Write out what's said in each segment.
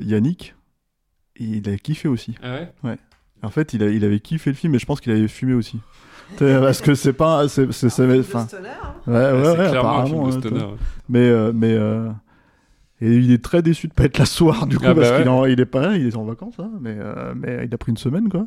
Yannick, il a kiffé aussi. Ah ouais? En fait, il, a- il avait kiffé le film et je pense qu'il avait fumé aussi. Parce que c'est pas. C'est, c'est, c'est- enfin, ouais, ouais, Ouais, c'est ouais, clairement un film apparemment. de hein, stoner. mais, euh, mais euh, et il est très déçu de pas être là ce soir du coup Ah bah parce ouais. qu'il est, en- il est pas là, il est en vacances, hein, mais, euh, mais il a pris une semaine quoi.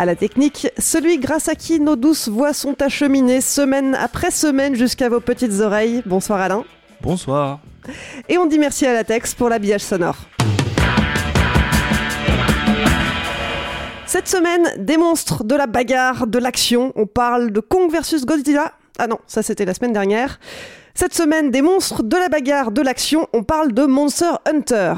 À la technique, celui grâce à qui nos douces voix sont acheminées semaine après semaine jusqu'à vos petites oreilles. Bonsoir Alain. Bonsoir. Et on dit merci à Latex pour l'habillage sonore. Cette semaine, des monstres, de la bagarre, de l'action. On parle de Kong versus Godzilla. Ah non, ça c'était la semaine dernière. Cette semaine, des monstres, de la bagarre, de l'action. On parle de Monster Hunter.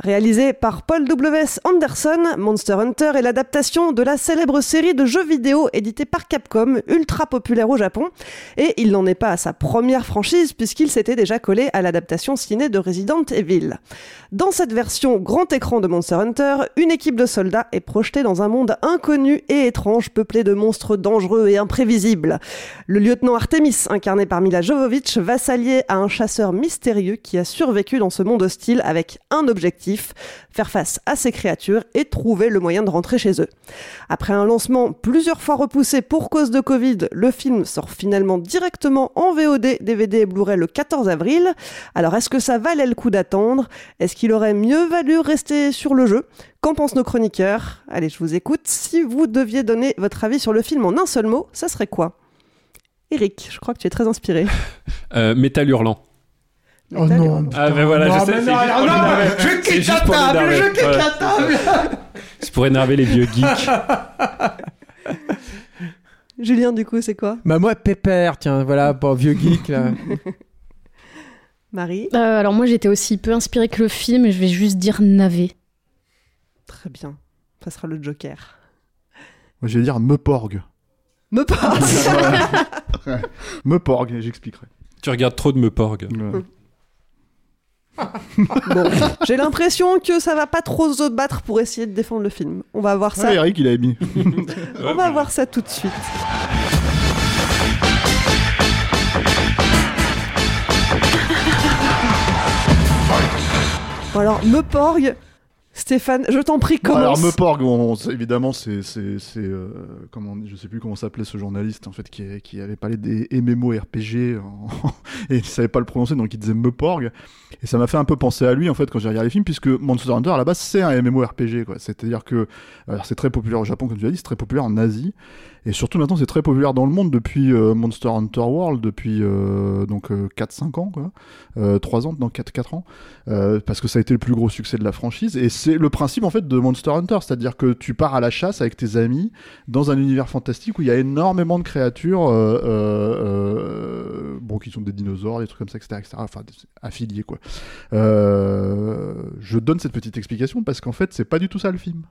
Réalisé par Paul W.S. Anderson, Monster Hunter est l'adaptation de la célèbre série de jeux vidéo éditée par Capcom, ultra populaire au Japon. Et il n'en est pas à sa première franchise puisqu'il s'était déjà collé à l'adaptation ciné de Resident Evil. Dans cette version grand écran de Monster Hunter, une équipe de soldats est projetée dans un monde inconnu et étrange peuplé de monstres dangereux et imprévisibles. Le lieutenant Artemis, incarné par Mila Jovovich, va s'allier à un chasseur mystérieux qui a survécu dans ce monde hostile avec un objectif, faire face à ces créatures et trouver le moyen de rentrer chez eux. Après un lancement plusieurs fois repoussé pour cause de Covid, le film sort finalement directement en VOD, DVD et Blu-ray le 14 avril. Alors est-ce que ça valait le coup d'attendre? Est-ce qu'il aurait mieux valu rester sur le jeu? Qu'en pensent nos chroniqueurs? Allez, je vous écoute. Si vous deviez donner votre avis sur le film en un seul mot, ça serait quoi? Eric, je crois que tu es très inspiré. Euh, Métal hurlant. Oh non. Ah ben voilà, je sais. non, juste alors pour non, l'énerver. je quitte la table, je quitte la table. C'est pour énerver les vieux geeks. Julien, du coup, c'est quoi? Bah moi, Pépère, tiens, voilà, bon, vieux geek, là. Marie? Euh, Alors moi j'étais aussi peu inspirée que le film et je vais juste dire navet. Très bien. Ça sera le Joker. Moi, je vais dire me porg. Me passe Me porg, et j'expliquerai. Tu regardes trop de me porg. Ouais. Bon, j'ai l'impression que ça va pas trop se battre pour essayer de défendre le film. On va voir ça. Ouais, Eric, il avait mis. On va voir ça tout de suite. Bon alors, me porg, Stéphane, je t'en prie, commence. Alors me porg, on- évidemment, c'est c'est c'est euh, comment je sais plus comment s'appelait ce journaliste en fait qui qui avait parlé des MMORPG en- et il savait pas le prononcer donc il disait me porg et ça m'a fait un peu penser à lui en fait quand j'ai regardé les films puisque Monster Hunter à la base c'est un MMORPG quoi. C'est-à-dire que alors, c'est très populaire au Japon comme tu l'as dit, c'est très populaire en Asie et surtout maintenant c'est très populaire dans le monde depuis euh, Monster Hunter World depuis euh, donc 4 5 ans quoi. Euh, 3 ans dans 4 4 ans euh, parce que ça a été le plus gros succès de la franchise et c'est le principe en fait de Monster Hunter, c'est-à-dire que tu pars à la chasse avec tes amis dans un univers fantastique où il y a énormément de créatures, euh, euh, euh, bon, qui sont des dinosaures, des trucs comme ça, etc., etc. Enfin, affiliés quoi. Euh, je donne cette petite explication parce qu'en fait, c'est pas du tout ça le film.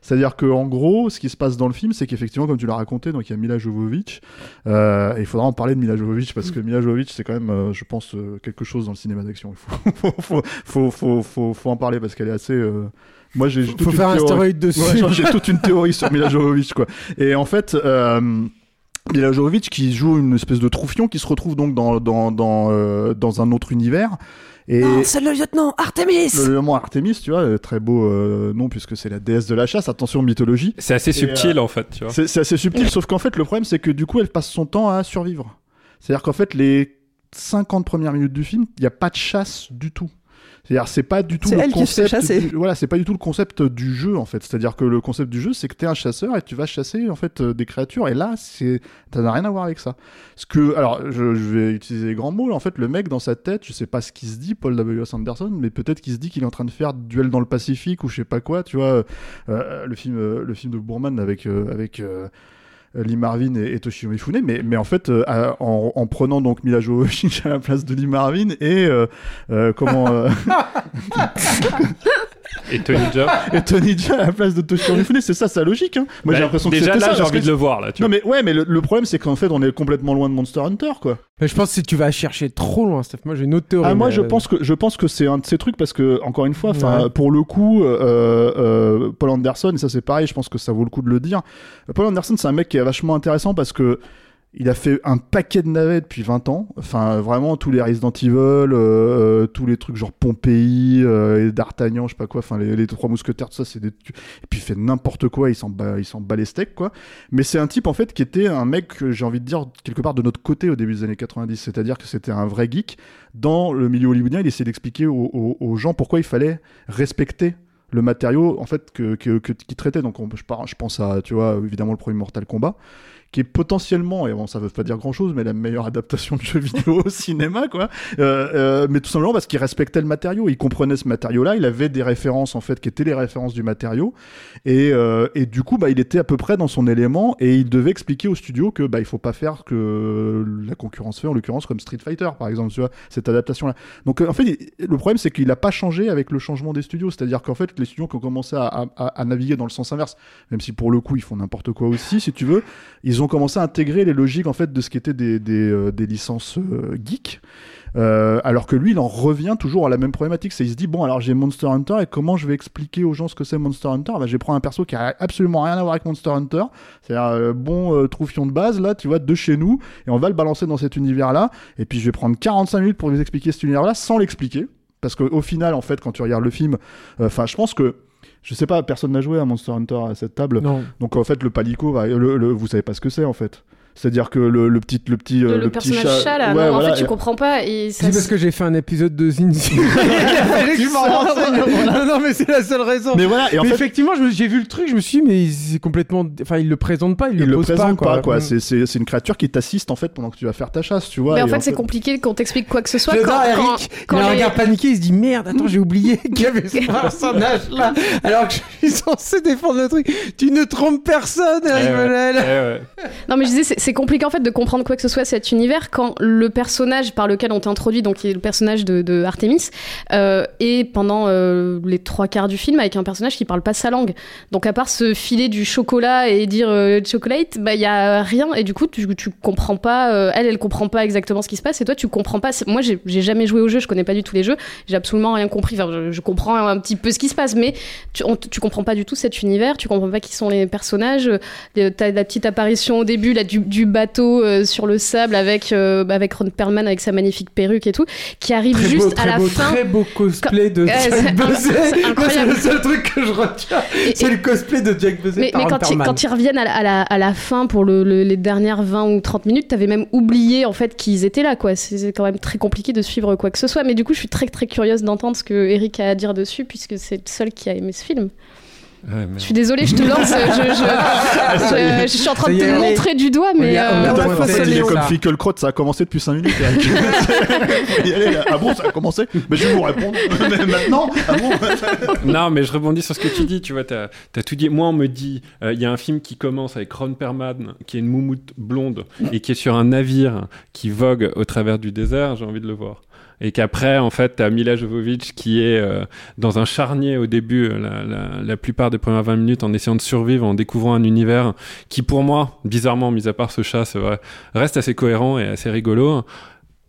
C'est-à-dire que en gros, ce qui se passe dans le film, c'est qu'effectivement, comme tu l'as raconté, donc il y a Mila Jovovich. euh, et il faudra en parler de Mila Jovovich parce que Mila Jovovich, c'est quand même, euh, je pense, euh, quelque chose dans le cinéma d'action. Il faut, faut, faut, faut, en parler parce qu'elle est assez. euh, Moi, j'ai Faut faire un stéroïde dessus. Ouais, j'ai toute une théorie sur Mila Jovovich, quoi. Et en fait. Mila Jovovich qui joue une espèce de troufion qui se retrouve donc dans, dans, dans, dans un autre univers. Et Non, c'est le lieutenant Artemis le nom Artemis, tu vois, très beau euh, nom puisque c'est la déesse de la chasse. Attention mythologie. C'est assez subtil euh, en fait, tu vois. C'est c'est assez subtil, sauf qu'en fait, le problème, c'est que du coup, elle passe son temps à survivre. C'est-à-dire qu'en fait, les 50 premières minutes du film, il n'y a pas de chasse du tout. C'est-à-dire, c'est pas du tout le elle qui se fait concept. du- Voilà, c'est pas du tout le concept du jeu, en fait. C'est-à-dire que le concept du jeu, c'est que t'es un chasseur et tu vas chasser, en fait, euh, des créatures. Et là, c'est, ça n'a rien à voir avec ça. Ce que, alors, je, je vais utiliser les grands mots. En fait, le mec, dans sa tête, je sais pas ce qu'il se dit, Paul W.S. Anderson, mais peut-être qu'il se dit qu'il est en train de faire duel dans le Pacifique ou je sais pas quoi, tu vois. Euh, le film, euh, le film de Bourman avec, euh, avec, euh, Lee Marvin et, et Toshio Mifune, mais, en fait, euh, en, en prenant donc Mila Jovovich à la place de Lee Marvin et euh, euh, comment euh, Et Tony Jaa. et Tony Jaa à la place de Toshio Mifune, c'est ça sa logique. Hein. Moi, Bah, j'ai l'impression que déjà c'était là, ça, j'ai parce envie que- de le voir là. Tu Non vois. mais ouais, mais le, le problème c'est qu'en fait, on est complètement loin de Monster Hunter, quoi. Mais je pense que si tu vas chercher trop loin, Steph, moi j'ai une autre théorie. Ah, moi, mais, je euh, pense que je pense que c'est un de ces trucs parce que encore une fois, enfin, Ouais. pour le coup, euh, euh, Paul Anderson, et ça c'est pareil, je pense que ça vaut le coup de le dire. Paul Anderson, c'est un mec qui est vachement intéressant parce que il a fait un paquet de navets depuis 20 ans. Enfin, vraiment tous les Resident Evil, euh, euh, tous les trucs genre Pompéi euh, et D'Artagnan, je sais pas quoi. Enfin, les, les trois mousquetaires, tout ça, c'est des. Et puis il fait n'importe quoi, il s'en bat, il s'en bat les steaks, quoi. Mais c'est un type en fait qui était un mec, j'ai envie de dire quelque part de notre côté au début des années 90. C'est-à-dire que c'était un vrai geek dans le milieu hollywoodien. Il essayait d'expliquer aux, aux- gens pourquoi il fallait respecter le matériau en fait que, que, que- qu'il traitait. Donc on- je, je pense à tu vois évidemment le premier Mortal Kombat qui est potentiellement, et bon, ça veut pas dire grand chose, mais la meilleure adaptation de jeu vidéo au cinéma, quoi. Euh, euh, mais tout simplement parce qu'il respectait le matériau, il comprenait ce matériau-là, il avait des références, en fait, qui étaient les références du matériau, et, euh, et du coup, bah, il était à peu près dans son élément, et il devait expliquer au studio que, bah, il faut pas faire que la concurrence fait, en l'occurrence, comme Street Fighter, par exemple, tu vois, cette adaptation-là. Donc, euh, en fait, le problème, c'est qu'il a pas changé avec le changement des studios, c'est-à-dire qu'en fait, les studios qui ont commencé à, naviguer dans le sens inverse, même si pour le coup, ils font n'importe quoi aussi, si tu veux, ils commencé à intégrer les logiques en fait de ce qui était des, des, euh, licences euh, geeks. Euh, alors que lui, il en revient toujours à la même problématique. C'est il se dit bon, alors j'ai Monster Hunter et comment je vais expliquer aux gens ce que c'est Monster Hunter? Bah, Je vais prendre un perso qui a absolument rien à voir avec Monster Hunter, c'est-à-dire euh, bon euh, troufion de base là, tu vois, de chez nous, et on va le balancer dans cet univers-là. Et puis je vais prendre 45 minutes pour vous expliquer cet univers-là sans l'expliquer, parce qu'au final, en fait, quand tu regardes le film, enfin, je pense que je sais pas, personne n'a joué à Monster Hunter à cette table. Non. Donc en fait, le palico, va- le, le- vous savez pas ce que c'est en fait. C'est-à-dire que le, le petit, le petit, euh, Le, le petit personnage chat, là, Ouais, non, en fait, tu comprends pas. Et ça C'est parce que j'ai fait un épisode de Zinzi. Tu m'en renseignes, non, non, mais c'est la seule raison. Mais voilà, et en Mais fait, effectivement, j'ai vu le truc, je me suis dit, mais c'est complètement. Enfin, il le présente pas, il, il le pose présente pas, quoi. quoi. Mm. C'est, c'est, c'est une créature qui t'assiste en fait pendant que tu vas faire ta chasse, tu vois. Mais en fait, c'est compliqué qu'on t'explique quoi que ce soit. Quand, quand, Eric, quand il a un les- regard paniqué, il se dit merde, attends, j'ai oublié qu'il y avait ce personnage là, alors que je suis censé défendre le truc. Tu ne trompes personne, Eric Eh. Eh. Non, mais je disais, c'est- compliqué en fait de comprendre quoi que ce soit cet univers quand le personnage par lequel on t'est introduit, donc qui est le personnage de, Artemis, euh, est pendant euh, les trois quarts du film avec un personnage qui parle pas sa langue. Donc à part se filer du chocolat et dire euh, chocolate, bah il y a rien et du coup tu, tu comprends pas. elle, elle comprend pas exactement ce qui se passe et toi tu comprends pas. Moi j'ai jamais joué au jeu, je connais pas du tout les jeux, j'ai absolument rien compris. Enfin, je, comprends un petit peu ce qui se passe, mais tu, on- tu comprends pas du tout cet univers, tu comprends pas qui sont les personnages. T'as la petite apparition au début là, du, du bateau euh, sur le sable avec, euh, avec Ron Perlman avec sa magnifique perruque et tout, qui arrive Très juste beau, à la beau, fin. Très beau cosplay de Jack Buzzet. c'est le seul truc que je retiens. Et- C'est le cosplay de Jack Buzzet Mais, par mais Ron quand, quand ils reviennent à la, à la, à la fin pour le, le- les dernières 20 ou 30 minutes, t'avais même oublié en fait qu'ils étaient là. quoi. C'est c'est quand même très compliqué de suivre quoi que ce soit. Mais du coup, je suis très très curieuse d'entendre ce que Eric a à dire dessus puisque c'est le seul qui a aimé ce film. Je suis désolée, je te lance. Je, je, je- je suis en train de te allez. montrer du doigt, mais. A- on euh, a comme ça. Finkelkraut, ça a commencé depuis 5 minutes. Eric. Faut y aller, là. Ah bon, ça a commencé Mais je vais vous répondre. Mais maintenant Ah bon non, mais je rebondis sur ce que tu dis. Tu vois, t'as as tout dit. Moi, on me dit, euh, il y a un film qui commence avec Ron Perlman, qui est une moumoute blonde et qui est sur un navire qui vogue au travers du désert. J'ai envie de le voir. Et qu'après, en fait, t'as Mila Jovovich qui est euh, dans un charnier au début, euh, la, la, la plupart des premières 20 minutes, en essayant de survivre, en découvrant un univers qui, pour moi, bizarrement, mis à part ce chat, c'est vrai, reste assez cohérent et assez rigolo.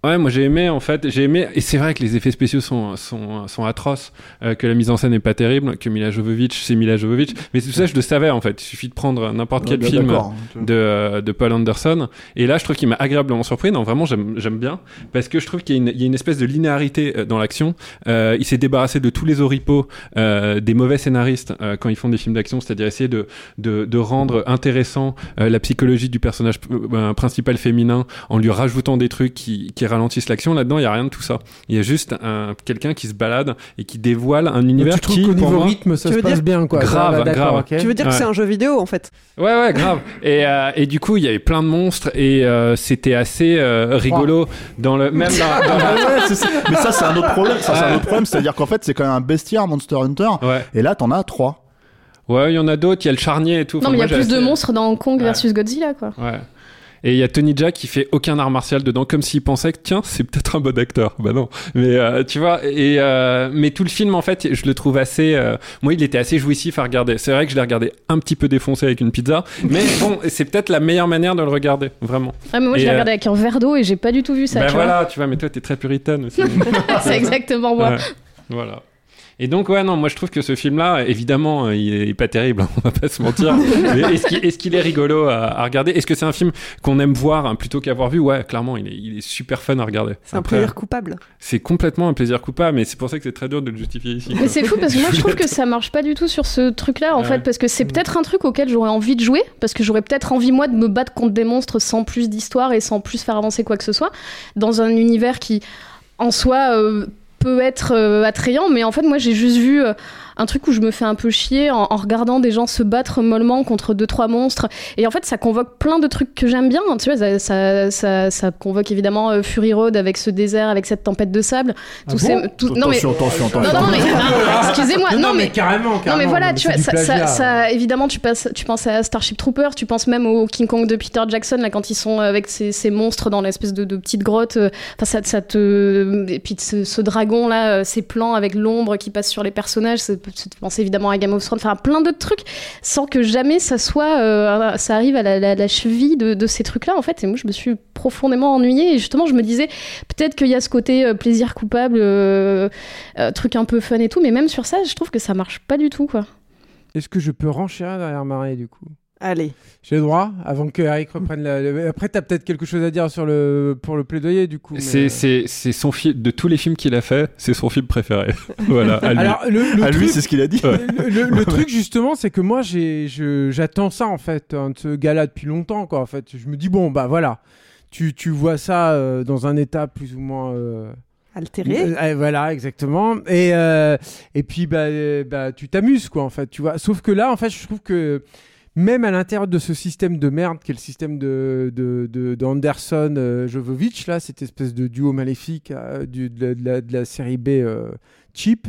Ouais, moi j'ai aimé en fait, j'ai aimé et c'est vrai que les effets spéciaux sont sont, sont atroces, euh, que la mise en scène est pas terrible, que Mila Jovovich c'est Mila Jovovich, mais tout ça je le savais en fait. Il suffit de prendre n'importe quel film vois. de euh, de Paul Anderson et là je trouve qu'il m'a agréablement surpris. Non vraiment j'aime j'aime bien parce que je trouve qu'il y, a une- il y a une espèce de linéarité euh, dans l'action. Euh, il s'est débarrassé de tous les oripeaux euh, des mauvais scénaristes quand ils font des films d'action, c'est-à-dire essayer de de, de rendre intéressant la psychologie du personnage euh, principal féminin en lui rajoutant des trucs qui, qui ralentissent l'action. Là-dedans, il y a rien de tout ça. Il y a juste un, quelqu'un qui se balade et qui dévoile un univers tu trouves qui, qu'au pour niveau moi, rythme, ça se passe dire bien, quoi. Grave, va, d'accord, grave. Tu veux dire que c'est un jeu vidéo en fait? Ouais, ouais, grave. Et, euh, et du coup, il y avait plein de monstres et euh, c'était assez euh, rigolo dans le même dans, dans Ah la- ouais, c'est ça. Mais ça, c'est un autre problème. Ça, c'est un autre problème. C'est-à-dire qu'en fait, c'est quand même un bestiaire Monster Hunter. Ouais. Et là, t'en as trois. Ouais, il y en a d'autres. Il y a le charnier et tout. Non, Enfin, mais il y a plus de monstres dans Kong versus Godzilla, quoi. Ouais. Et il y a Tony Jaa qui fait aucun art martial dedans, comme s'il pensait que tiens, c'est peut-être un bon acteur. Bah non. Mais euh, tu vois, et euh, mais tout le film en fait, je le trouve assez. euh, moi, il était assez jouissif à regarder. C'est vrai que je l'ai regardé un petit peu défoncé avec une pizza, mais bon, c'est peut-être la meilleure manière de le regarder, vraiment. Ah, mais moi, je l'ai regardé avec un verre d'eau et j'ai pas du tout vu ça. bah tu vois. voilà, tu vois, mais toi, t'es très puritaine aussi. c'est exactement moi. Ouais, voilà. Et donc, ouais, non, moi je trouve que ce film-là, évidemment, euh, il est pas terrible, hein, on va pas se mentir. Mais est-ce qu'il est, qu'il est rigolo à, à regarder? Est-ce que c'est un film qu'on aime voir hein, plutôt qu'avoir vu? Ouais, clairement, il est, il est super fun à regarder. C'est un plaisir coupable. C'est complètement un plaisir coupable, mais c'est pour ça que c'est très dur de le justifier ici. Mais c'est fou parce que moi je trouve que ça marche pas du tout sur ce truc-là en Ouais. fait parce que c'est peut-être un truc auquel j'aurais envie de jouer parce que j'aurais peut-être envie moi de me battre contre des monstres sans plus d'histoire et sans plus faire avancer quoi que ce soit dans un univers qui en soi euh, peut être euh, attrayant mais en fait moi j'ai juste vu euh, un truc où je me fais un peu chier en, en regardant des gens se battre mollement contre deux trois monstres et en fait ça convoque plein de trucs que j'aime bien tu vois ça, ça, ça, ça convoque évidemment euh, Fury Road avec ce désert avec cette tempête de sable tout Ah bon ces- tout- non mais Attention, attention, non, attention. non, mais excusez-moi, Non, mais mais carrément, non mais carrément, voilà, mais tu c'est vois, ça, évidemment, tu, passes, tu penses à Starship Troopers, tu penses même au King Kong de Peter Jackson, là, quand ils sont avec ces, ces monstres dans l'espèce de, de petite grotte. euh, Enfin, ça, ça te. Et puis ce, ce dragon, là, euh, ces plans avec l'ombre qui passe sur les personnages, te penser évidemment à Game of Thrones, enfin, plein d'autres trucs, sans que jamais ça soit. euh, ça arrive à la, cheville de, ces trucs-là, en fait. Et moi, je me suis profondément ennuyée. Et justement, je me disais, peut-être qu'il y a ce côté euh, plaisir coupable, euh, truc un peu fun et tout, mais même sur ça, je trouve que ça marche pas du tout. Est-ce que je peux renchérir derrière Marie du coup? Allez. J'ai le droit avant que Eric reprenne la. Après, t'as peut-être quelque chose à dire sur le pour le plaidoyer du coup. mais- C'est, c'est, c'est son film, de tous les films qu'il a fait, c'est son film préféré. voilà, à lui. Alors le, le À lui, c'est ce qu'il a dit. le, le- le truc justement, c'est que moi j'attends ça en fait hein, de ce gars-là depuis longtemps quoi. En fait, je me dis bon bah voilà, tu, tu vois ça euh, dans un état plus ou moins. euh, Altéré. euh, euh, voilà, exactement. Et, euh, et puis, bah, euh, bah, tu t'amuses, quoi, en fait, tu vois. Sauf que là, en fait, je trouve que même à l'intérieur de ce système de merde, qui est le système de, de, de, d'Anderson euh, Jovovic, là, cette espèce de duo maléfique euh, de la série B euh, cheap,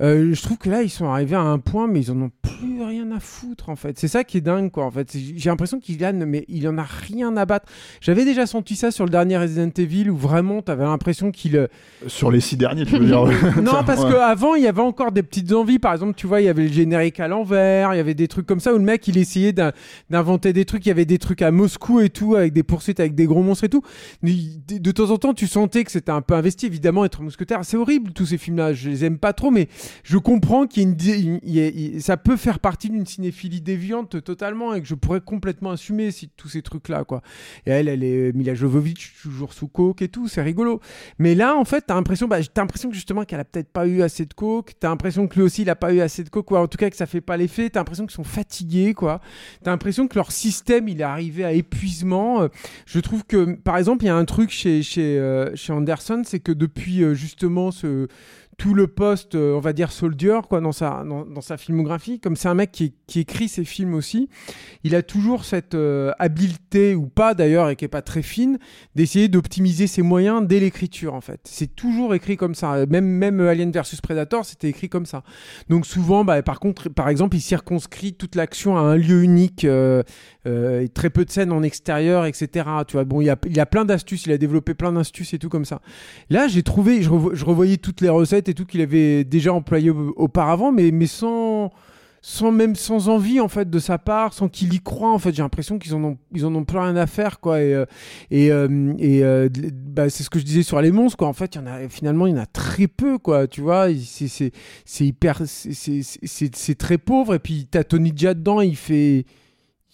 euh, je trouve que là, ils sont arrivés à un point, mais ils en ont plus rien à foutre, en fait. C'est ça qui est dingue, quoi, en fait. J'ai l'impression qu'il a, mais il en a rien à battre. J'avais déjà senti ça sur le dernier Resident Evil, où vraiment, t'avais l'impression qu'il... euh, Sur les six derniers, tu veux dire. non, parce Ouais. qu'avant, il y avait encore des petites envies. Par exemple, tu vois, il y avait le générique à l'envers, il y avait des trucs comme ça où le mec, il essayait d'in- d'inventer des trucs. Il y avait des trucs à Moscou et tout, avec des poursuites avec des gros monstres et tout. De temps en temps, tu sentais que c'était un peu investi. Évidemment, être mousquetaire, c'est horrible, tous ces films-là. Je les aime pas trop, mais je comprends qu'il y ait une ça peut faire partie d'une cinéphilie déviante totalement et que je pourrais complètement assumer si, tous ces trucs-là, quoi. Et elle, elle est Mila Jovovich, toujours sous coke et tout, c'est rigolo. Mais là, en fait, t'as l'impression, bah, t'as l'impression que justement qu'elle a peut-être pas eu assez de coke. T'as l'impression que lui aussi, il a pas eu assez de coke, en tout cas que ça fait pas l'effet. T'as l'impression qu'ils sont fatigués, quoi. T'as l'impression que leur système, il est arrivé à épuisement. Euh, Je trouve que, par exemple, il y a un truc chez chez euh, chez Anderson, c'est que depuis euh, justement ce tout le poste, euh, on va dire soldier, quoi, dans sa, dans, sa filmographie. Comme c'est un mec qui, qui écrit ses films aussi, il a toujours cette euh, habileté, ou pas d'ailleurs, et qui est pas très fine, d'essayer d'optimiser ses moyens dès l'écriture, en fait. C'est toujours écrit comme ça. Même, même Alien versus Predator, c'était écrit comme ça. Donc souvent, bah, par contre, par exemple, il circonscrit toute l'action à un lieu unique, euh, euh, très peu de scènes en extérieur, etc. Tu vois, bon, il a, il a plein d'astuces, il a développé plein d'astuces et tout comme ça. Là, j'ai trouvé, je, revo- je revoyais toutes les recettes et tout qu'il avait déjà employé au- auparavant, mais, mais sans, sans même sans envie en fait de sa part, sans qu'il y croit en fait. J'ai l'impression qu'ils en ont ils en ont plus rien à faire quoi. Et euh, et, euh, bah, c'est ce que je disais sur les monstres quoi. En fait, il y en a finalement il y en a très peu quoi. Tu vois, c'est hyper c'est très pauvre. Et puis t'as Tony Jaa dedans, il fait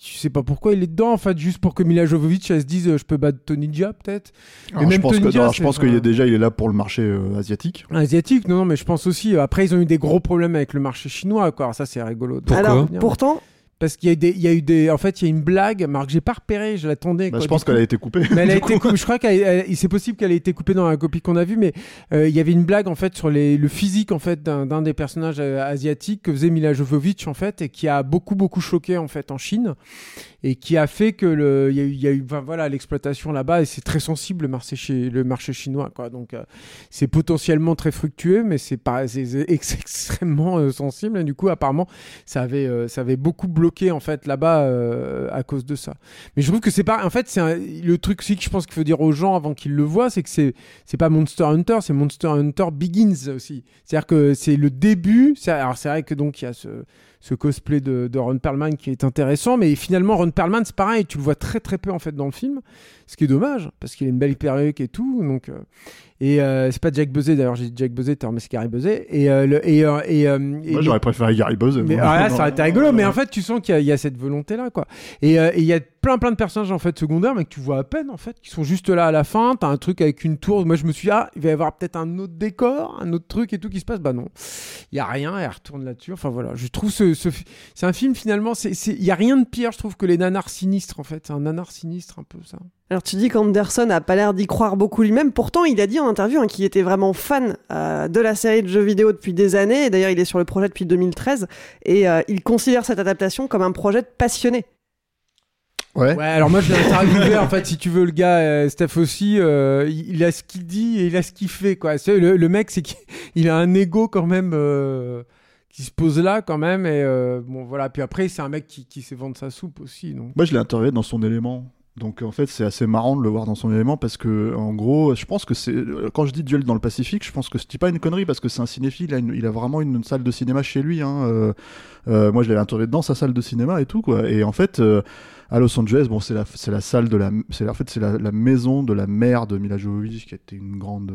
je sais pas pourquoi il est dedans en fait juste pour que Mila Jovovich elle se dise euh, je peux battre Tony Jaa peut-être. Alors, je pense que, alors, je pense qu'il est déjà il est là pour le marché euh, asiatique. Asiatique, non, non, mais je pense aussi. euh, Après, ils ont eu des gros problèmes avec le marché chinois, quoi. Alors ça, c'est rigolo. de- Alors, pourtant, Parce qu'il y a, eu des, il y a eu des. En fait, il y a une blague, Marc, j'ai pas repéré, je l'attendais. Bah, quoi, je pense qu'elle a été coupée. Mais elle a Du été coup. coupée. Je crois qu'elle, elle- c'est possible qu'elle ait été coupée dans la copie qu'on a vue, mais euh, il y avait une blague en fait sur les, le physique en fait d'un, des personnages euh, asiatiques que faisait Mila Jovovich en fait et qui a beaucoup beaucoup choqué en fait en Chine et qui a fait que le, il y a eu, il y a eu enfin, voilà l'exploitation là-bas et c'est très sensible le marché chi- le marché chinois quoi. Donc euh, c'est potentiellement très fructueux, mais c'est pas extrêmement sensible et du coup apparemment ça avait ça avait beaucoup bloqué en fait là-bas euh, à cause de ça. Mais je trouve que c'est pas. En fait, c'est le truc aussi que je pense qu'il faut dire aux gens avant qu'ils le voient, c'est que c'est c'est pas Monster Hunter, c'est Monster Hunter Begins aussi. C'est-à-dire que c'est le début. Alors c'est vrai que donc il y a ce ce cosplay de, de Ron Perlman qui est intéressant, mais finalement Ron Perlman c'est pareil, tu le vois très très peu en fait dans le film, ce qui est dommage parce qu'il a une belle perruque et tout, donc euh, et euh, c'est pas Jack Buzzet d'ailleurs, j'ai dit Jack Buzzet, mais c'est Gary Buzzet et euh, le- et et, et Moi, j'aurais préféré Gary Buzz. mais moi. ah, là, ça aurait été rigolo, mais en fait, tu sens qu'il y, a- il y a cette volonté-là, quoi. Et il y a plein, plein de personnages en fait secondaires, mais que tu vois à peine, en fait, qui sont juste là à la fin. T'as un truc avec une tour. Moi, je me suis dit, ah, il va y avoir peut-être un autre décor, un autre truc et tout qui se passe. Bah non, il y a rien. Elle retourne là-dessus. Enfin voilà, je trouve ce, c'est un film finalement. Il y a rien de pire, je trouve, que les nanars sinistres. En fait, c'est un nanar sinistre un peu ça. Alors tu dis qu'Anderson a pas l'air d'y croire beaucoup lui-même. Pourtant, il a dit en interview hein, qu'il était vraiment fan euh, de la série de jeux vidéo depuis des années. Et D'ailleurs, il est sur le projet depuis 2013 et euh, il considère cette adaptation comme un projet de passionné. Ouais. Ouais, alors moi je l'ai interviewé en fait, si tu veux, le gars, euh, Steph aussi, euh, il, a ce qu'il dit et il a ce qu'il fait quoi. Le, le mec, c'est qu'il a un ego quand même euh, qui se pose là quand même et euh, bon voilà. Puis après, c'est un mec qui, qui sait vendre sa soupe aussi. Donc. Moi, je l'ai interviewé dans son élément. Donc en fait, c'est assez marrant de le voir dans son élément parce que en gros, je pense que c'est quand je dis duel dans le Pacifique, je pense que dis pas une connerie parce que c'est un cinéphile, il a, vraiment une, salle de cinéma chez lui. Hein. Euh, euh, moi, je l'avais interviewé dans sa salle de cinéma et tout quoi. Et en fait, euh, à Los Angeles, bon, c'est la, c'est salle de la, c'est en fait c'est la, la maison de la mère de Mila Jovovich qui était une grande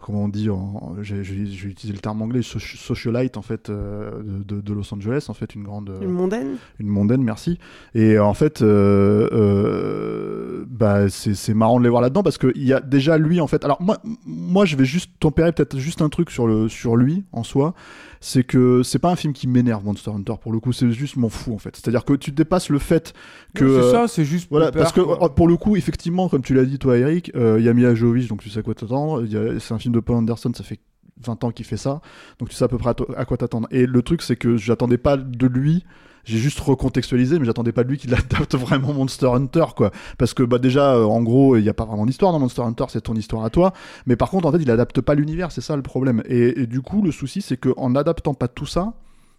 comment on dit, en, j'ai, j'ai- j'ai utilisé le terme anglais, soci- socialite en fait euh, de, de- de Los Angeles, en fait une grande, Une mondaine. une mondaine, merci. Et en fait, euh, euh, bah c'est, c'est marrant de les voir là-dedans parce que il y a déjà lui en fait. Alors moi, moi je vais juste tempérer peut-être juste un truc sur le sur lui en soi, c'est que c'est pas un film qui m'énerve Monster Hunter pour le coup, c'est juste m'en fous en fait. C'est-à-dire que tu dépasses le fait que c'est euh, ça, c'est juste voilà peur, parce que quoi. euh, pour le coup effectivement comme tu l'as dit toi Eric, euh, il y a Jovovich donc tu sais à quoi t'attendre. C'est un film de Paul Anderson, ça fait 20 ans qu'il fait ça, donc tu sais à peu près à, à quoi t'attendre. Et le truc c'est que j'attendais pas de lui. J'ai juste recontextualisé, mais j'attendais pas de lui qu'il adapte vraiment Monster Hunter, quoi. Parce que bah déjà, euh, en gros, il n'y a pas vraiment d'histoire dans Monster Hunter, c'est ton histoire à toi. Mais par contre, en fait, il adapte pas l'univers, c'est ça le problème. Et, du coup, le souci, c'est qu'en adaptant pas tout ça,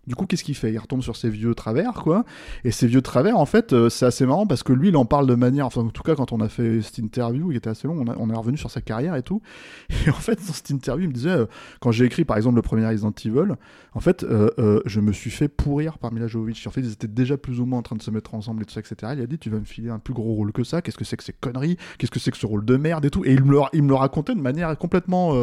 du coup, qu'est-ce qu'il fait? Il retombe sur ses vieux travers, quoi. Et ces vieux travers, en fait, euh, c'est assez marrant parce que lui, il en parle de manière. Enfin, en tout cas, quand on a fait cette interview, il était assez long, on, est revenu sur sa carrière et tout. Et en fait, dans cette interview, il me disait, euh, quand j'ai écrit par exemple le premier Resident Evil, en fait, euh, je me suis fait pourrir par Mila Jovovich. En fait, ils étaient déjà plus ou moins en train de se mettre ensemble et tout ça, etc. Il a dit, tu vas me filer un plus gros rôle que ça. Qu'est-ce que c'est que ces conneries? Qu'est-ce que c'est que ce rôle de merde et tout? Et il me le, racontait de manière complètement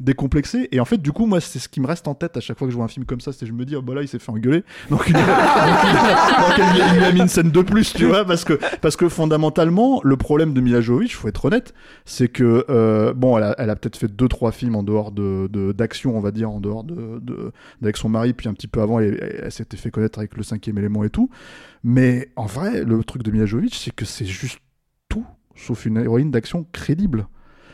décomplexée. Et en fait, du coup, moi, c'est ce qui me reste en tête à chaque fois que je vois un film comme ça, c'est je me dis, oh, bah là, il s'est fait engueuler. Donc, donc, donc, il lui a mis une scène de plus, tu vois, parce que, parce que fondamentalement, le problème de Mila Jovovich, faut être honnête, c'est que, euh, bon, elle a, elle a peut-être fait deux, trois films en dehors de, d'action, on va dire, en dehors de, de- d'avec son mari, puis un petit peu avant, elle, elle- elle s'était fait connaître avec le cinquième élément et tout. Mais en vrai, le truc de Mila Jovovich, c'est que c'est juste tout, sauf une héroïne d'action crédible.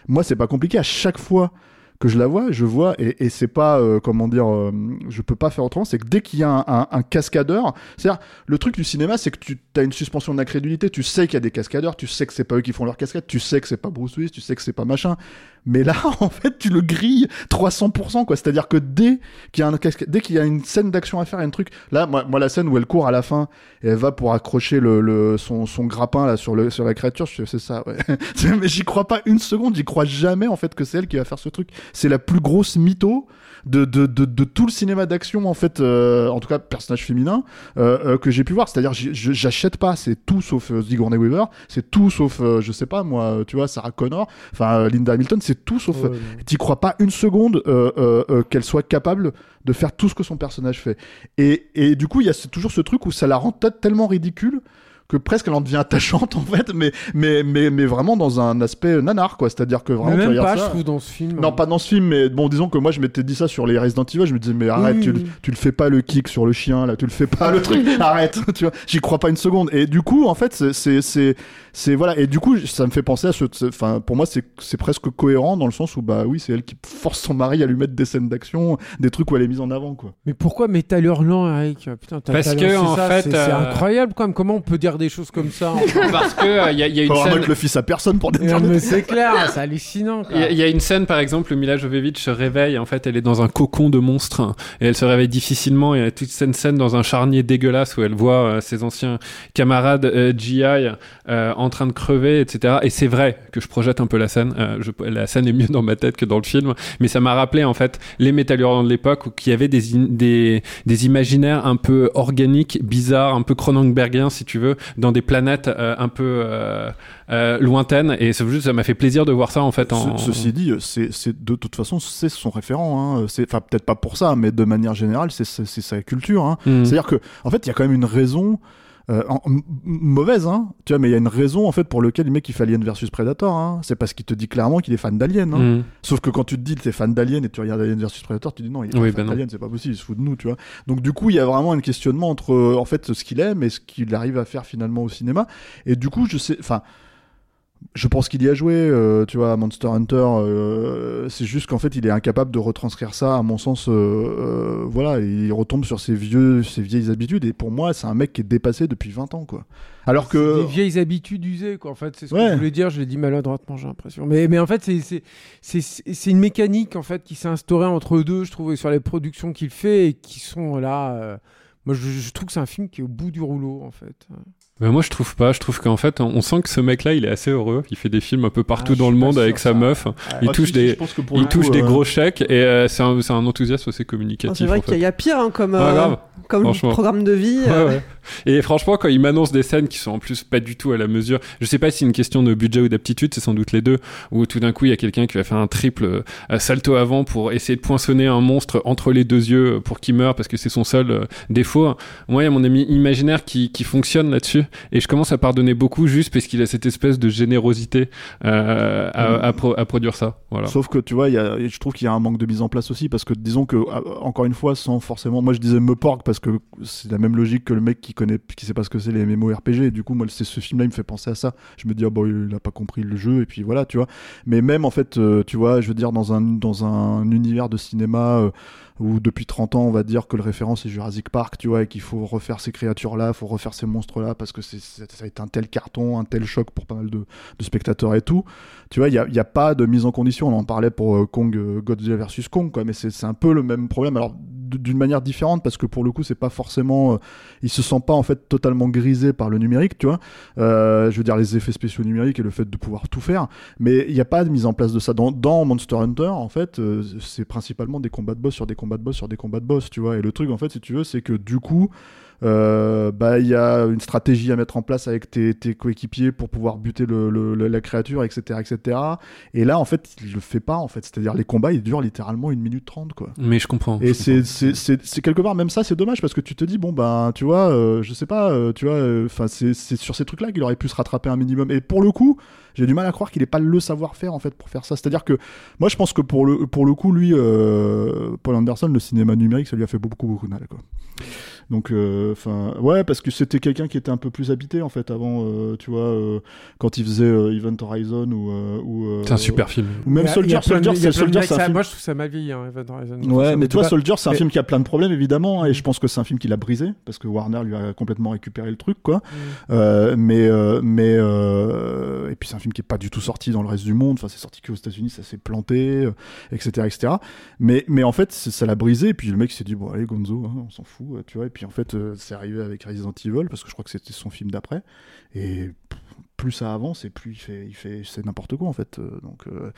Moi, c'est pas compliqué. À chaque fois que je la vois, je vois, et, et c'est pas, euh, comment dire, euh, je peux pas faire autrement, c'est que dès qu'il y a un, un- un cascadeur, c'est-à-dire, le truc du cinéma, c'est que tu as une suspension d'incrédulité, tu sais qu'il y a des cascadeurs, tu sais que c'est pas eux qui font leur cascade, tu sais que c'est pas Bruce Willis, tu sais que c'est pas machin, mais là, en fait, tu le grilles 300%, quoi. C'est-à-dire que dès qu'il y a y a une scène d'action à faire, il y a un truc. Là, moi, moi, la scène où elle court à la fin et elle va pour accrocher le, le- son, son grappin là sur le sur la créature, je c'est ça. Ouais. Mais j'y crois pas une seconde. J'y crois jamais en fait que c'est elle qui va faire ce truc. C'est la plus grosse mytho. De, de, de, de tout le cinéma d'action en fait euh, en tout cas personnage féminin euh, euh, que j'ai pu voir. C'est à dire j'achète pas. C'est tout sauf euh, Sigourney Weaver. C'est tout sauf euh, je sais pas moi tu vois Sarah Connor. Enfin Linda Hamilton. C'est tout sauf Ouais, t'y crois pas une seconde euh, euh, euh, qu'elle soit capable de faire tout ce que son personnage fait. Et, et du coup, il y a toujours ce truc où ça la rend tellement ridicule que presque elle en devient attachante en fait, mais, mais, mais, mais vraiment dans un aspect nanar quoi. C'est-à-dire que vraiment Mais tu même regardes pas, ça- je trouve, dans ce film. Non, pas dans ce film, mais bon, disons que moi je m'étais dit ça sur les Resident Evil, je me disais mais arrête, Oui, tu, oui, tu le fais pas le kick sur le chien là, tu le fais pas le truc, arrête, tu vois, j'y crois pas une seconde. Et du coup, en fait, c'est- c'est c'est voilà, et du coup, ça me fait penser à ce, enfin, pour moi, c'est c'est presque cohérent dans le sens où bah oui, c'est elle qui force son mari à lui mettre des scènes d'action, des trucs où elle est mise en avant quoi. Mais pourquoi Metal Hurlant, Eric? Putain, t'as Parce que, en ça, fait, c'est c'est euh, incroyable quand même. Comment on peut dire des choses comme ça Parce que il y, a- y a une Faut scène. mettre le fils à personne pour c'est clair, c'est hallucinant. Il y, a- il y a une scène, par exemple, où Mila Jovovich se réveille. En fait, elle est dans un cocon de monstre hein, et elle se réveille difficilement. Et il y a toute cette scène dans un charnier dégueulasse où elle voit euh, ses anciens camarades euh, GI euh, en train de crever, etc. Et c'est vrai que je projette un peu la scène. Euh, je- la scène est mieux dans ma tête que dans le film, mais ça m'a rappelé en fait les Metal Hurlant de l'époque où qu'il y avait des, des des imaginaires un peu organiques, bizarres, un peu Cronenbergiens si tu veux, dans des planètes euh, un peu euh, euh, lointaines. Et c'est juste ça m'a fait plaisir de voir ça en fait. En... Ce- ceci dit, c'est c'est- de toute façon c'est son référent. Hein. C'est enfin peut-être pas pour ça, mais de manière générale, c'est c'est- c'est sa culture. Hein. Mhm. C'est-à-dire que en fait, il y a quand même une raison. Euh, en- mauvaise, hein, tu vois, mais il y a une raison en fait pour lequel le mec il fait Alien versus Predator. Hein. C'est parce qu'il te dit clairement qu'il est fan d'Alien. Hein. Mhm. Sauf que quand tu te dis que t'es fan d'Alien et tu regardes Alien versus Predator, tu dis non, il est Oui, fan ben d'Alien, c'est pas possible, il se fout de nous, tu vois. Donc du coup, il y a vraiment un questionnement entre en fait ce qu'il aime et ce qu'il arrive à faire finalement au cinéma. Et du coup, je sais, enfin. Je pense qu'il y a joué, euh, tu vois, Monster Hunter. euh, c'est juste qu'en fait, il est incapable de retranscrire ça. À mon sens, euh, voilà, il retombe sur ses vieux, ses vieilles habitudes. Et pour moi, c'est un mec qui est dépassé depuis 20 ans, quoi. Alors que Des vieilles habitudes usées, quoi. En fait, c'est ce que Ouais. je voulais dire. Je l'ai dit maladroitement, j'ai l'impression. Mais, mais en fait, c'est- une mécanique en fait qui s'est instaurée entre eux deux, je trouve, sur les productions qu'il fait et qui sont là. Moi, je, je trouve que c'est un film qui est au bout du rouleau, en fait. Ben moi je trouve pas, je trouve qu'en fait on sent que ce mec là il est assez heureux, il fait des films un peu partout Ah, dans le monde sûr, avec sa meuf, il Ah, touche si, si, des, il touche des euh, gros chèques et euh, c'est un, c'est un enthousiasme assez Ah, communicatif. C'est vrai en qu'il y a pire hein, comme, euh, comme programme de vie. Ouais, ouais. Et franchement, quand il m'annonce des scènes qui sont en plus pas du tout à la mesure, je sais pas si c'est une question de budget ou d'aptitude, c'est sans doute les deux, où tout d'un coup il y a quelqu'un qui va faire un triple euh, salto avant pour essayer de poinçonner un monstre entre les deux yeux pour qu'il meure parce que c'est son seul euh, défaut. Moi, il y a mon ami imaginaire qui, qui fonctionne là-dessus et je commence à pardonner beaucoup juste parce qu'il a cette espèce de générosité euh, à, à pro- à produire ça. Voilà. Sauf que tu vois, y a, je trouve qu'il y a un manque de mise en place aussi parce que disons que euh, encore une fois, sans forcément, moi je disais me porg parce que c'est la même logique que le mec qui connaît, qui sait pas ce que c'est les MMORPG. Et du coup, moi, c'est ce film-là, il me fait penser à ça. Je me dis, ah bon, il a pas compris le jeu et puis voilà, tu vois. Mais même en fait, euh, tu vois, je veux dire dans un dans un univers de cinéma. Où depuis 30 ans on va dire que le référent c'est Jurassic Park, tu vois, et qu'il faut refaire ces créatures-là, faut refaire ces monstres-là parce que c'est, ça a été un tel carton, un tel choc pour pas mal de, spectateurs et tout. Tu vois, il n'y a, a pas de mise en condition. On en parlait pour euh, Kong, euh, Godzilla versus Kong, mais c'est, un peu le même problème. Alors d'une manière différente parce que pour le coup c'est pas forcément, euh, il se sent pas en fait totalement grisé par le numérique, tu vois. Euh, je veux dire les effets spéciaux numériques et le fait de pouvoir tout faire, mais il n'y a pas de mise en place de ça dans, dans Monster Hunter. En fait, c'est principalement des combats de boss sur des combats de boss sur des combats de boss, tu vois. Et le truc en fait, si tu veux, c'est que du coup euh, bah il y a une stratégie à mettre en place avec tes, tes coéquipiers pour pouvoir buter le, la créature etc etc et là en fait il le fait pas en fait c'est à dire les combats ils durent littéralement une minute trente quoi Mais je comprends. et c'est quelque part même ça c'est dommage parce que tu te dis bon ben tu vois euh, je sais pas euh, tu vois enfin c'est c'est sur ces trucs là qu'il aurait pu se rattraper un minimum et pour le coup j'ai du mal à croire qu'il ait pas le savoir-faire en fait pour faire ça. C'est-à-dire que moi, je pense que pour le pour le coup, lui, euh, Paul Anderson, le cinéma numérique, ça lui a fait beaucoup beaucoup de mal, quoi. Donc, euh, enfin, ouais, parce que c'était quelqu'un qui était un peu plus habité en fait avant, euh, tu vois, euh, quand il faisait euh, Event Horizon ou. euh, ou euh, C'est un super film. Ou même Soldier. Soldier, c'est Soldier, un film. Moi, je trouve ça mal vieilli, hein, Event Horizon. Ouais, mais toi. Soldier, c'est un Mais- film qui a plein de problèmes évidemment, et je pense que c'est un film qui l'a brisé parce que Warner lui a complètement récupéré le truc, quoi. Euh, mais euh, mais euh, et puis c'est un film qui est pas du tout sorti dans le reste du monde. Enfin, c'est sorti qu'aux États-Unis, ça s'est planté, euh, etc., etc. Mais mais en fait, ça l'a brisé. Et puis le mec s'est dit bon allez Gonzo, hein, on s'en fout, euh, tu vois. Et puis en fait, euh, c'est arrivé avec Resident Evil parce que je crois que c'était son film d'après. Et plus ça avance et plus il fait, il fait c'est n'importe quoi en fait. Euh, Donc, euh,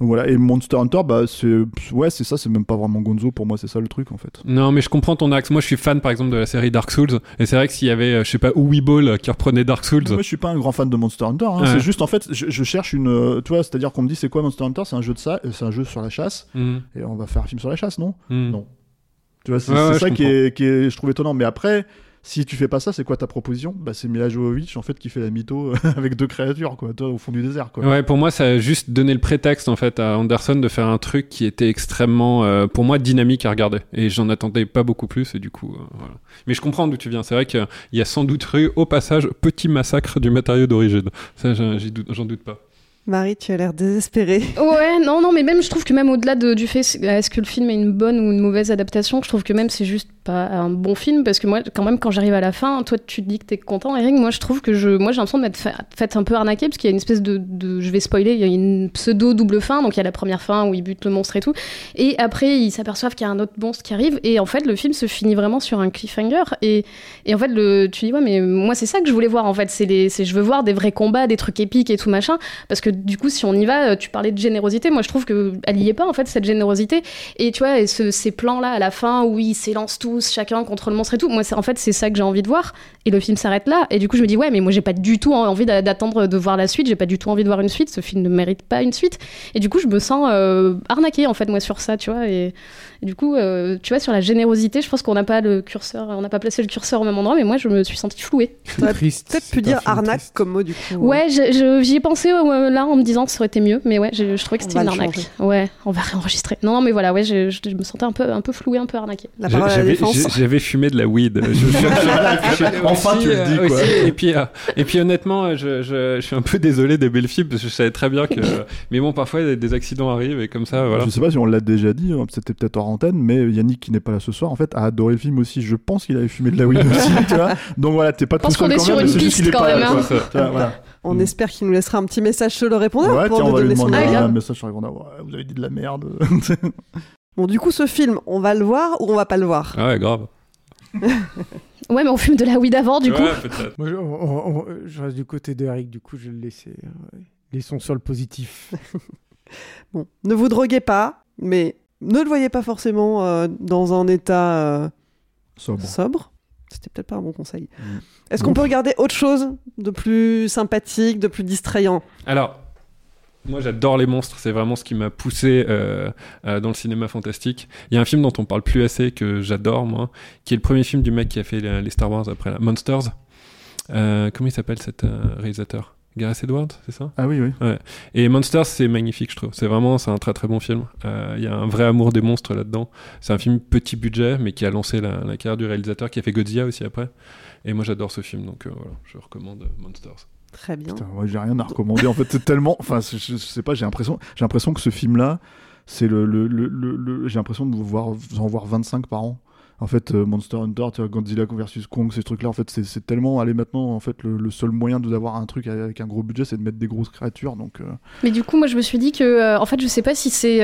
donc voilà. Et Monster Hunter, bah c'est ouais c'est ça, c'est même pas vraiment Gonzo pour moi, c'est ça le truc en fait. Non, mais je comprends ton axe. Moi, je suis fan, par exemple, de la série Dark Souls. Et c'est vrai que s'il y avait, euh, je sais pas, Uwe Ball qui reprenait Dark Souls. Moi, je suis pas un grand fan de Monster Hunter. hein. Ouais. C'est juste, en fait, je, je cherche une. Tu vois, c'est-à-dire qu'on me dit, c'est quoi Monster Hunter? C'est un jeu de ça, c'est un jeu sur la chasse. Mhm. Et on va faire un film sur la chasse, non? Mhm. Non. Tu vois, c'est Ouais, c'est ouais, ça je qui est, qui est, je trouve étonnant. Mais après, si tu fais pas ça, c'est quoi ta proposition? Bah, c'est Mila Jovovich en fait qui fait la mytho avec deux créatures, quoi, toi, au fond du désert, quoi. Ouais, pour moi, ça a juste donné le prétexte en fait à Anderson de faire un truc qui était extrêmement, euh, pour moi, dynamique à regarder. Et j'en attendais pas beaucoup plus. Et du coup, euh. Mais je comprends d'où tu viens. C'est vrai qu'il y a sans doute eu au passage petit massacre du matériau d'origine. Ça, j'en doute pas. Marie, tu as l'air désespérée. Ouais, non, non, mais même je trouve que même au-delà de- du fait c'est- est-ce que le film est une bonne ou une mauvaise adaptation, je trouve que même c'est juste pas un bon film parce que moi, quand même, quand j'arrive à la fin, toi tu te dis que t'es content, Eric, moi je trouve que je, moi j'ai l'impression de m'être fait, un peu arnaquer parce qu'il y a une espèce de, je vais spoiler, il y a une pseudo double fin, donc il y a la première fin où il bute le monstre et tout, et après ils s'aperçoivent qu'il y a un autre monstre qui arrive et en fait le film se finit vraiment sur un cliffhanger et, et en fait le, tu dis ouais mais moi c'est ça que je voulais voir en fait, c'est je veux voir des vrais combats, des trucs épiques et tout machin parce que du coup si on y va, euh, tu parlais de générosité, moi je trouve que elle y est pas en fait cette générosité. Et tu vois et ce- ces plans là à la fin où ils s'élancent tous chacun contre le monstre et tout, moi en fait c'est ça que j'ai envie de voir. Et le film s'arrête là. Et du coup je me dis ouais mais moi j'ai pas du tout envie d'a- d'attendre de voir la suite, j'ai pas du tout envie de voir une suite, ce film ne mérite pas une suite. Et du coup je me sens euh, arnaquée en fait moi sur ça tu vois. Et, et du coup euh, tu vois sur la générosité je pense qu'on n'a pas le curseur, on n'a pas placé le curseur au même endroit mais moi je me suis sentie flouée. T'aurais peut-être pu dire arnaque triste. comme mot du coup. Ouais, j'y ai pensé euh, là en me disant que ça aurait été mieux, mais ouais, je, je trouvais que c'était une arnaque. changer. Ouais, on va réenregistrer. Non, non, mais voilà, ouais, je, je- je me sentais un peu, un peu flouée, un peu arnaquée. J'avais défense. j'ai- j'avais fumé de la weed. Je- je- je- je- Enfin, aussi, tu le dis, euh, quoi. aussi. Et puis, euh, et puis honnêtement, je, je, je suis un peu désolé d'aimer le film parce que je savais très bien que. Mais bon, parfois des- des accidents arrivent et comme ça, voilà. Je sais pas si on l'a déjà dit, hein, c'était peut-être hors antenne, mais Yannick qui n'est pas là ce soir, en fait, a adoré le film aussi. Je pense qu'il avait fumé de la weed aussi, tu vois. Donc voilà, t'es pas tout seul qu'on est quand sur même, c'est juste piste qu'il est quand pas même, là, hein. voilà. On Mm. espère qu'il nous laissera un petit message sur le répondeur Ouais, pour tiens, on nous va lui donner son demander avis. un message sur les répondeurs. Ouais, vous avez dit de la merde. Bon, du coup, ce film, on va le voir ou on va pas le voir? Ah ouais, grave. Ouais, mais on fume de la weed avant, du coup. Ouais, peut-être. Moi, je, on- on- on- je reste du côté d'Eric, du coup, je vais le laisser. euh. Laissons sur le positif. Bon, ne vous droguez pas, mais ne le voyez pas forcément euh, dans un état euh, Sobre. sobre. C'était peut-être pas un bon conseil. Mm. Est-ce qu'on peut regarder autre chose de plus sympathique, de plus distrayant? Alors, moi j'adore les monstres, c'est vraiment ce qui m'a poussé euh, euh, dans le cinéma fantastique. Il y a un film dont on parle plus assez que j'adore moi, qui est le premier film du mec qui a fait les, les Star Wars après la Monsters. Euh, comment il s'appelle cet euh, réalisateur? Gareth Edwards, c'est ça? Ah oui, oui. Ouais. Et Monsters, c'est magnifique, je trouve. C'est vraiment, c'est un très très bon film. Euh, Il y a un vrai amour des monstres là-dedans. C'est un film petit budget, mais qui a lancé la, la carrière du réalisateur, qui a fait Godzilla aussi après. Et moi, j'adore ce film, donc euh, voilà, je recommande euh, Monsters. Très bien. Putain, moi, j'ai rien à recommander. En fait, c'est tellement. Enfin, je, je sais pas, j'ai l'impression, j'ai l'impression que ce film-là, c'est le. le, le, le- le- j'ai l'impression de voir, en voir 25 par an. En fait, euh, Monster Hunter, Godzilla versus Kong, ces trucs-là, en fait, c'est, tellement. Allez, maintenant, en fait, le, seul moyen d'avoir un truc avec un gros budget, c'est de mettre des grosses créatures. Donc, euh, Mais du coup, moi, je me suis dit que, euh, en fait, je sais pas si c'est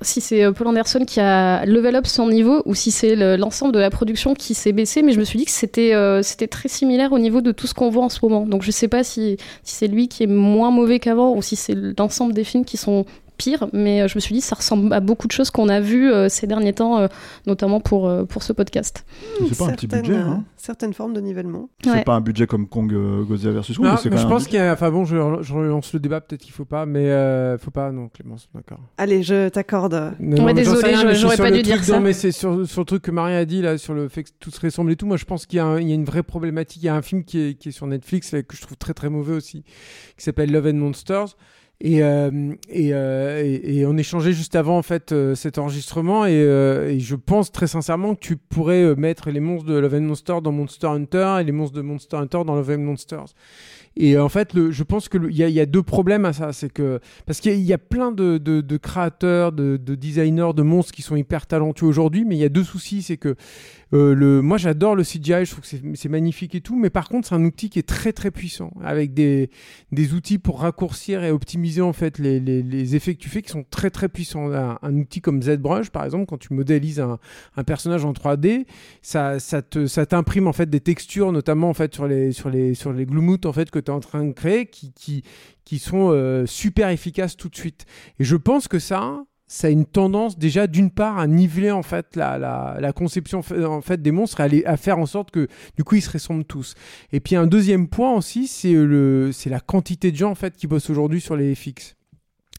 si c'est Paul Anderson qui a level up son niveau ou si c'est le- l'ensemble de la production qui s'est baissé, mais je me suis dit que c'était c'était très similaire au niveau de tout ce qu'on voit en ce moment. Donc, je sais pas si, si c'est lui qui est moins mauvais qu'avant ou si c'est l'ensemble des films qui sont pire, mais euh, je me suis dit ça ressemble à beaucoup de choses qu'on a vues euh, ces derniers temps, euh, notamment pour, euh, pour ce podcast. C'est pas un petit budget, hein Certaines formes de nivellement. C'est Ouais. pas un budget comme Kong euh, Godzilla versus Kong, Non, mais c'est mais quand je pense qu'il y a. Enfin bon, je, je relance le débat, peut-être qu'il faut pas, mais euh, faut pas, non, Clémence, d'accord. Allez, je t'accorde. Non, Ouais, désolé, j'aurais pas dû dire ça. Non, mais c'est sur, sur le truc que Marie a dit, là, sur le fait que tout se ressemble et tout. Moi, je pense qu'il y, a y une vraie problématique. Il y a un film qui est, qui est sur Netflix, là, que je trouve très très mauvais aussi, qui s'appelle Love and Monsters. Et, euh, et, euh, et, on échangeait juste avant en fait euh, cet enregistrement. Et, euh, et je pense très sincèrement que tu pourrais euh, mettre les monstres de Love and Monsters dans Monster Hunter et les monstres de Monster Hunter dans Love and Monsters. Et en fait, je pense que il y, a- deux problèmes à ça, c'est que parce qu'il y, a- plein de créateurs, de, de designers, de monstres qui sont hyper talentueux aujourd'hui, mais il y a deux soucis, c'est que euh, moi j'adore le CGI, je trouve que c'est- magnifique et tout, mais par contre c'est un outil qui est très très puissant, avec des, outils pour raccourcir et optimiser en fait les, effets que tu fais qui sont très très puissants. Un, outil comme ZBrush par exemple, quand tu modélises un, personnage en 3D, ça, t'imprime en fait des textures, notamment en fait sur les sur en fait que tu es en train de créer, qui sont euh, super efficaces tout de suite. Et je pense que ça ça a une tendance déjà d'une part à niveler en fait la, la, la conception en fait des monstres et à, à faire en sorte que du coup ils se ressemblent tous. Et puis un deuxième point aussi c'est le c'est la quantité de gens en fait qui bossent aujourd'hui sur les FX.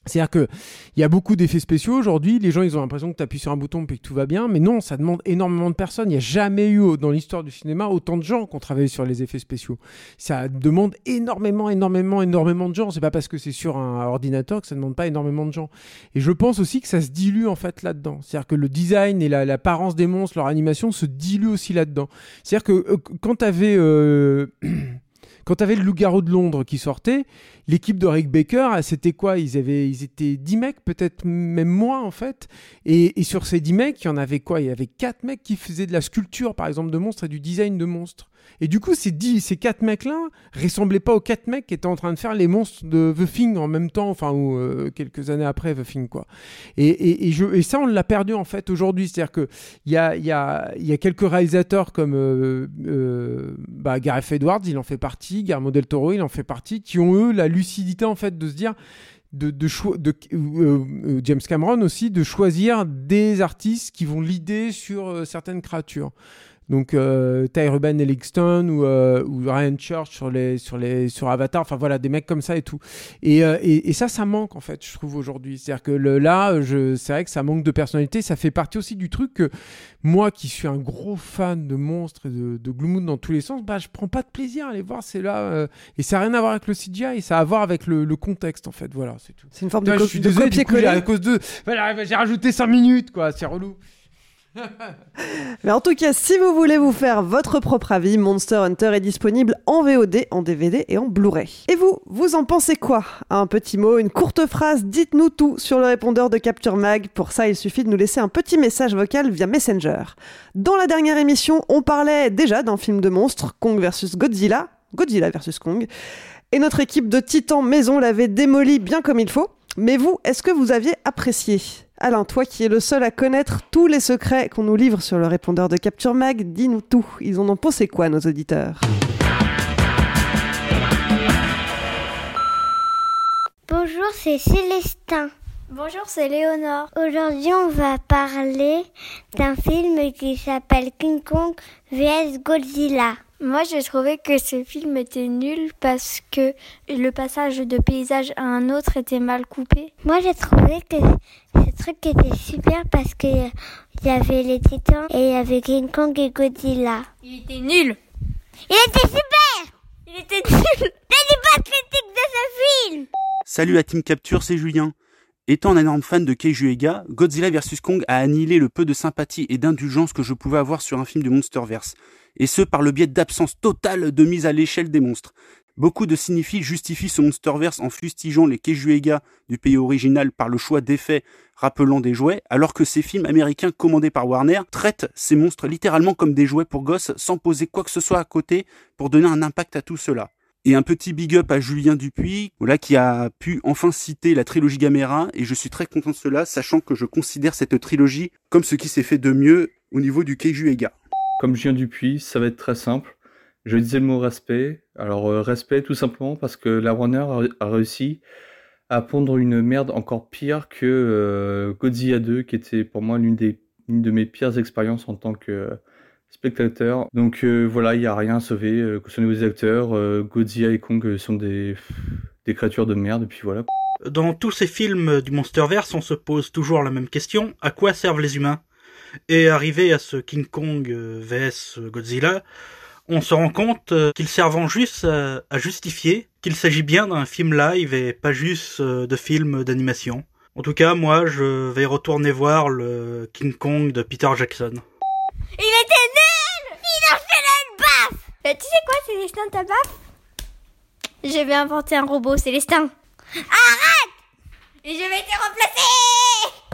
C'est-à-dire que il y a beaucoup d'effets spéciaux aujourd'hui. Les gens, ils ont l'impression que tu appuies sur un bouton puis que tout va bien. Mais non, ça demande énormément de personnes. Il n'y a jamais eu dans l'histoire du cinéma autant de gens qui ont travaillé sur les effets spéciaux. Ça demande énormément, énormément, énormément de gens. C'est pas parce que c'est sur un ordinateur que ça ne demande pas énormément de gens. Et je pense aussi que ça se dilue en fait là-dedans. C'est-à-dire que le design et la- l'apparence des monstres, leur animation se diluent aussi là-dedans. C'est-à-dire que euh, quand tu avais quand tu le loup-garou de Londres qui sortait, l'équipe de Rick Baker, c'était quoi? Ils, avaient, ils étaient 10 mecs, peut-être même moins en fait. Et, et sur ces 10 mecs, il y en avait quoi? Il y avait 4 mecs qui faisaient de la sculpture, par exemple, de monstres et du design de monstres. Et du coup, ces, 10, ces 4 mecs-là ressemblaient pas aux 4 mecs qui étaient en train de faire les monstres de The Thing en même temps, enfin, ou euh, quelques années après The Thing, quoi. Et, et, je, et ça, on l'a perdu en fait aujourd'hui. C'est-à-dire qu'il y a, y, a, y a quelques réalisateurs comme euh, euh, bah, Gareth Edwards, il en fait partie, Guillermo del Toro, il en fait partie, qui ont eux la lucidité en fait de se dire de, de, James Cameron aussi de choisir des artistes qui vont l'idée sur certaines créatures. Donc euh, Ty Ruben Ellingston ou, euh, ou Ryan Church sur les sur les sur Avatar, enfin voilà des mecs comme ça et tout. Et, euh, et, et ça ça manque en fait, je trouve aujourd'hui. C'est-à-dire que le, là, je c'est vrai que ça manque de personnalité. Ça fait partie aussi du truc que moi qui suis un gros fan de monstres et de, de Gloomwood dans tous les sens, bah je prends pas de plaisir à les voir. C'est là euh, et ça a rien à voir avec le CGI, ça a à voir avec le, le contexte en fait. Voilà, c'est tout. C'est une forme de, je suis de désolé, coup, à cause de voilà, j'ai rajouté 5 minutes quoi, c'est relou. Mais en tout cas, si vous voulez vous faire votre propre avis, Monster Hunter est disponible en VOD, en DVD et en Blu-ray. Et vous, vous en pensez quoi? Un petit mot, une courte phrase, dites-nous tout sur le répondeur de Capture Mag. Pour ça, il suffit de nous laisser un petit message vocal via Messenger. Dans la dernière émission, on parlait déjà d'un film de monstres, Kong vs Godzilla, Godzilla vs Kong. Et notre équipe de titans maison l'avait démoli bien comme il faut. Mais vous, est-ce que vous aviez apprécié? Alain, toi qui es le seul à connaître tous les secrets qu'on nous livre sur le répondeur de Capture Mag, dis-nous tout. Ils en ont pensé quoi, nos auditeurs? Bonjour, c'est Célestin. Bonjour, c'est Léonore. Aujourd'hui, on va parler d'un film qui s'appelle King Kong vs Godzilla. Moi, j'ai trouvé que ce film était nul parce que le passage de paysage à un autre était mal coupé. Moi, j'ai trouvé que ce truc était super parce que il y avait les titans et il y avait King Kong et Godzilla. Il était nul. Il était super Il était nul. T'as dit pas de critique de ce film Salut à Team Capture, c'est Julien. Étant un énorme fan de Keiju Ega, Godzilla vs Kong a annihilé le peu de sympathie et d'indulgence que je pouvais avoir sur un film du Monsterverse, et ce par le biais d'absence totale de mise à l'échelle des monstres. Beaucoup de cinéphiles justifient ce Monsterverse en fustigeant les Keiju Ega du pays original par le choix d'effets rappelant des jouets, alors que ces films américains commandés par Warner traitent ces monstres littéralement comme des jouets pour gosses sans poser quoi que ce soit à côté pour donner un impact à tout cela. Et un petit big up à Julien Dupuis, voilà, qui a pu enfin citer la trilogie Gamera, et je suis très content de cela, sachant que je considère cette trilogie comme ce qui s'est fait de mieux au niveau du Keiju Ega. Comme Julien Dupuis, ça va être très simple. Je disais le mot respect. Alors euh, respect tout simplement parce que la Warner a, réussi à pondre une merde encore pire que euh, Godzilla 2, qui était pour moi l'une des une de mes pires expériences en tant que euh, spectateur. Donc voilà, il n'y a rien à sauver, que ce soit les acteurs, Godzilla et Kong sont des, des créatures de merde, et puis voilà. Dans tous ces films du Monsterverse, on se pose toujours la même question à quoi servent les humains? Et arrivé à ce King Kong euh, vs Godzilla, on se rend compte euh, qu'ils servent juste à, justifier qu'il s'agit bien d'un film live et pas juste euh, de film d'animation. En tout cas, moi, je vais retourner voir le King Kong de Peter Jackson. Il était nul Il a fait une baffe Euh, Tu sais quoi, Célestin, ta baffe? Je vais inventer un robot, Célestin. Arrête Et je vais te remplacer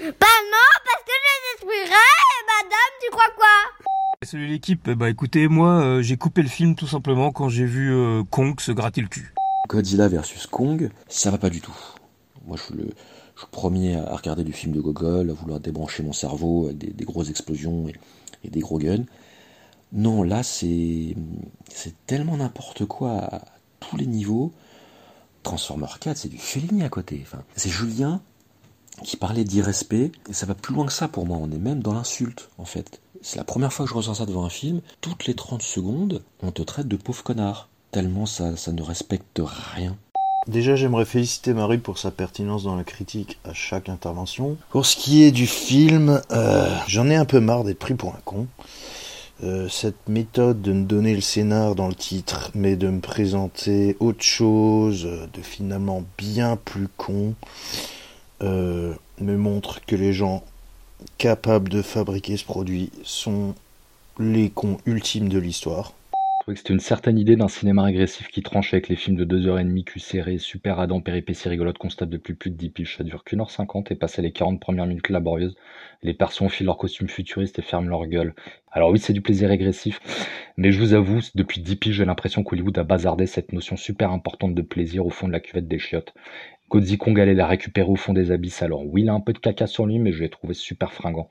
Bah non, parce que je détruirai Madame, tu crois quoi Salut l'équipe, bah écoutez, moi euh, j'ai coupé le film tout simplement quand j'ai vu euh, Kong se gratter le cul. Godzilla versus Kong, ça va pas du tout. Moi, je suis le, je suis le premier à regarder du film de Gogol, à vouloir débrancher mon cerveau avec des, des grosses explosions et, et des gros guns. Non, là, c'est, c'est tellement n'importe quoi à tous les niveaux. Transformer 4, c'est du Fellini à côté. Enfin, c'est Julien qui parlait d'irrespect, et ça va plus loin que ça pour moi. On est même dans l'insulte, en fait. C'est la première fois que je ressens ça devant un film. Toutes les 30 secondes, on te traite de pauvre connard. Tellement ça, ça ne respecte rien. Déjà, j'aimerais féliciter Marie pour sa pertinence dans la critique à chaque intervention. Pour ce qui est du film, euh, j'en ai un peu marre d'être pris pour un con. Euh, cette méthode de me donner le scénar dans le titre, mais de me présenter autre chose, euh, de finalement bien plus con, euh, me montre que les gens capables de fabriquer ce produit sont les cons ultimes de l'histoire. Je trouvais que c'était une certaine idée d'un cinéma régressif qui tranche avec les films de 2h30 cul serré, super Adam, péripéties rigolotes tape depuis plus de 10 piges. Ça dure qu'une heure 50 et passer les 40 premières minutes laborieuses. Les persos enfilent leurs costumes futuristes et ferment leur gueule. Alors oui, c'est du plaisir régressif, mais je vous avoue, depuis 10 piges, j'ai l'impression qu'Hollywood a bazardé cette notion super importante de plaisir au fond de la cuvette des chiottes. Godzilla Kong allait la récupérer au fond des abysses, alors oui, il a un peu de caca sur lui, mais je l'ai trouvé super fringant.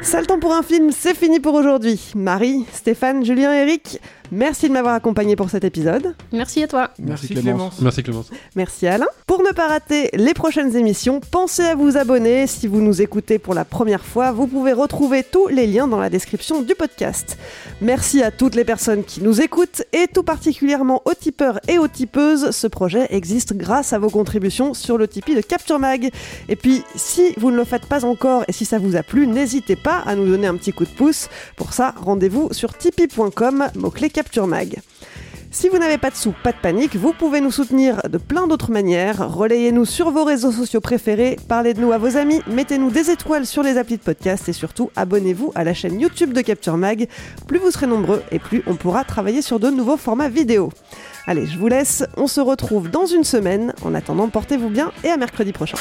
Sale temps pour un film, c'est fini pour aujourd'hui. Marie, Stéphane, Julien, Eric, merci de m'avoir accompagné pour cet épisode. Merci à toi. Merci Clémence. Merci Clémence. Merci Alain. Pour ne pas rater les prochaines émissions, pensez à vous abonner. Si vous nous écoutez pour la première fois, vous pouvez retrouver tous les liens dans la description du podcast. Merci à toutes les personnes qui nous écoutent et tout particulièrement aux tipeurs et aux tipeuses. Ce projet existe grâce à vos contributions sur le Tipeee de Capture Mag. Et puis, si vous ne le faites pas encore et si ça vous a plu, n'hésitez pas à nous donner un petit coup de pouce. Pour ça, rendez-vous sur tipeee.com, mot-clé Capture Mag. Si vous n'avez pas de sous, pas de panique, vous pouvez nous soutenir de plein d'autres manières. Relayez-nous sur vos réseaux sociaux préférés, parlez de nous à vos amis, mettez-nous des étoiles sur les applis de podcast et surtout abonnez-vous à la chaîne YouTube de Capture Mag. Plus vous serez nombreux et plus on pourra travailler sur de nouveaux formats vidéo. Allez, je vous laisse, on se retrouve dans une semaine. En attendant, portez-vous bien et à mercredi prochain.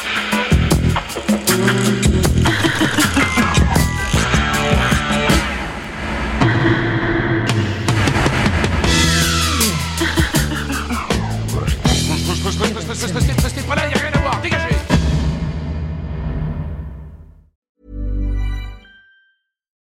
je, je, je, je, je,